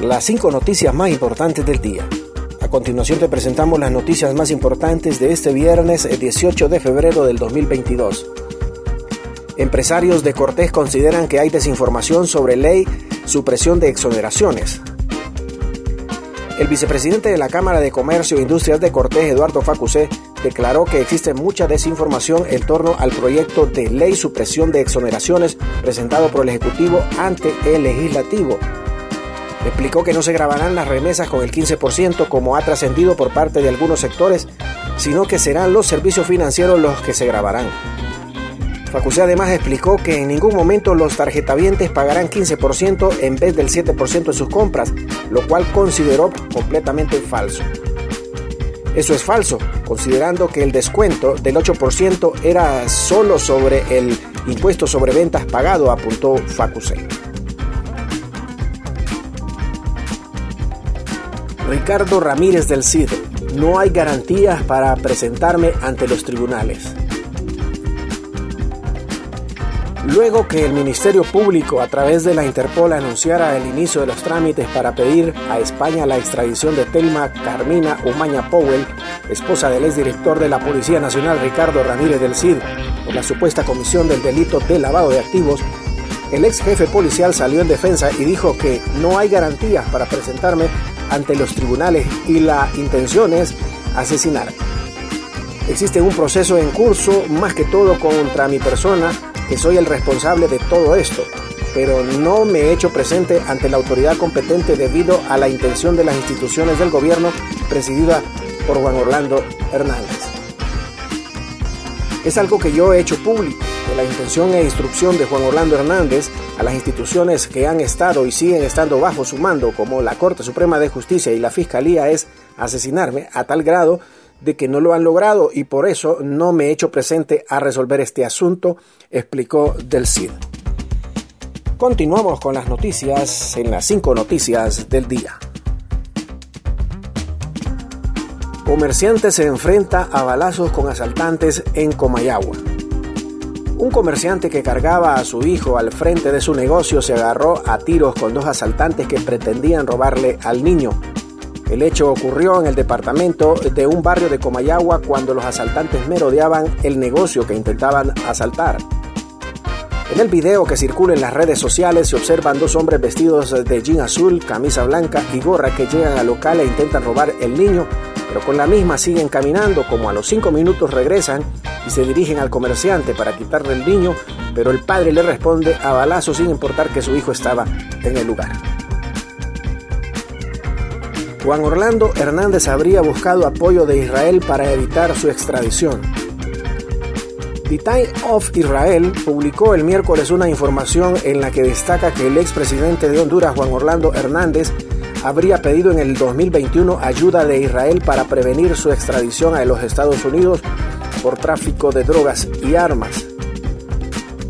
las cinco noticias más importantes del día. A continuación te presentamos las noticias más importantes de este viernes 18 de febrero del 2022. Empresarios de Cortés consideran que hay desinformación sobre ley supresión de exoneraciones. El vicepresidente de la Cámara de Comercio e Industrias de Cortés, Eduardo Facusé, declaró que existe mucha desinformación en torno al proyecto de ley supresión de exoneraciones presentado por el Ejecutivo ante el Legislativo. Explicó que no se grabarán las remesas con el 15% como ha trascendido por parte de algunos sectores, sino que serán los servicios financieros los que se grabarán. Facusé además explicó que en ningún momento los tarjetavientes pagarán 15% en vez del 7% de sus compras, lo cual consideró completamente falso. Eso es falso, considerando que el descuento del 8% era solo sobre el impuesto sobre ventas pagado, apuntó Facusé. Ricardo Ramírez del CID, no hay garantías para presentarme ante los tribunales. Luego que el Ministerio Público a través de la Interpol anunciara el inicio de los trámites para pedir a España la extradición de Telma Carmina Umaña Powell, esposa del exdirector de la Policía Nacional Ricardo Ramírez del CID, por la supuesta comisión del delito de lavado de activos, el ex jefe policial salió en defensa y dijo que no hay garantías para presentarme ante los tribunales y la intención es asesinar. Existe un proceso en curso, más que todo contra mi persona, que soy el responsable de todo esto, pero no me he hecho presente ante la autoridad competente debido a la intención de las instituciones del gobierno presidida por Juan Orlando Hernández. Es algo que yo he hecho público, de la intención e instrucción de Juan Orlando Hernández a las instituciones que han estado y siguen estando bajo su mando, como la Corte Suprema de Justicia y la Fiscalía, es asesinarme a tal grado de que no lo han logrado y por eso no me he hecho presente a resolver este asunto, explicó Del Cid. Continuamos con las noticias en las cinco noticias del día. Comerciante se enfrenta a balazos con asaltantes en Comayagua. Un comerciante que cargaba a su hijo al frente de su negocio se agarró a tiros con dos asaltantes que pretendían robarle al niño. El hecho ocurrió en el departamento de un barrio de Comayagua cuando los asaltantes merodeaban el negocio que intentaban asaltar. En el video que circula en las redes sociales se observan dos hombres vestidos de jean azul, camisa blanca y gorra que llegan al local e intentan robar el niño, con la misma siguen caminando, como a los cinco minutos regresan y se dirigen al comerciante para quitarle el niño, pero el padre le responde a balazo sin importar que su hijo estaba en el lugar. Juan Orlando Hernández habría buscado apoyo de Israel para evitar su extradición. The Time of Israel publicó el miércoles una información en la que destaca que el expresidente de Honduras, Juan Orlando Hernández, habría pedido en el 2021 ayuda de Israel para prevenir su extradición a los Estados Unidos por tráfico de drogas y armas.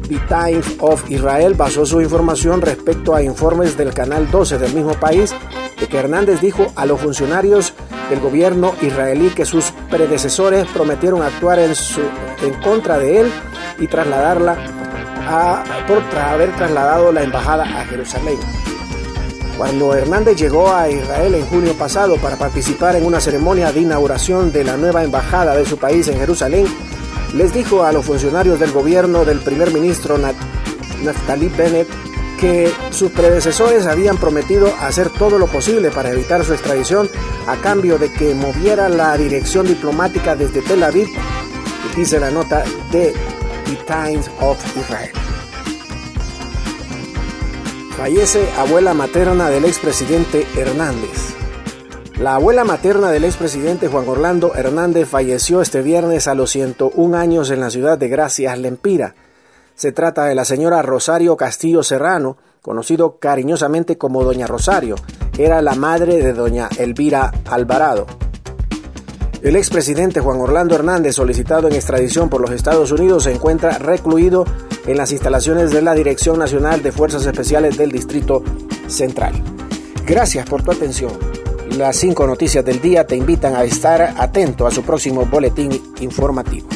The Times of Israel basó su información respecto a informes del Canal 12 del mismo país de que Hernández dijo a los funcionarios del gobierno israelí que sus predecesores prometieron actuar en, su, en contra de él y trasladarla a, por haber trasladado la embajada a Jerusalén. Cuando Hernández llegó a Israel en junio pasado para participar en una ceremonia de inauguración de la nueva embajada de su país en Jerusalén, les dijo a los funcionarios del gobierno del primer ministro Naftali Bennett que sus predecesores habían prometido hacer todo lo posible para evitar su extradición a cambio de que moviera la dirección diplomática desde Tel Aviv, dice la nota de The Times of Israel. Fallece abuela materna del expresidente Hernández. La abuela materna del expresidente Juan Orlando Hernández falleció este viernes a los 101 años en la ciudad de Gracias, Lempira. Se trata de la señora Rosario Castillo Serrano, conocido cariñosamente como Doña Rosario. Era la madre de Doña Elvira Alvarado. El expresidente Juan Orlando Hernández, solicitado en extradición por los Estados Unidos, se encuentra recluido en las instalaciones de la Dirección Nacional de Fuerzas Especiales del Distrito Central. Gracias por tu atención. Las cinco noticias del día te invitan a estar atento a su próximo boletín informativo.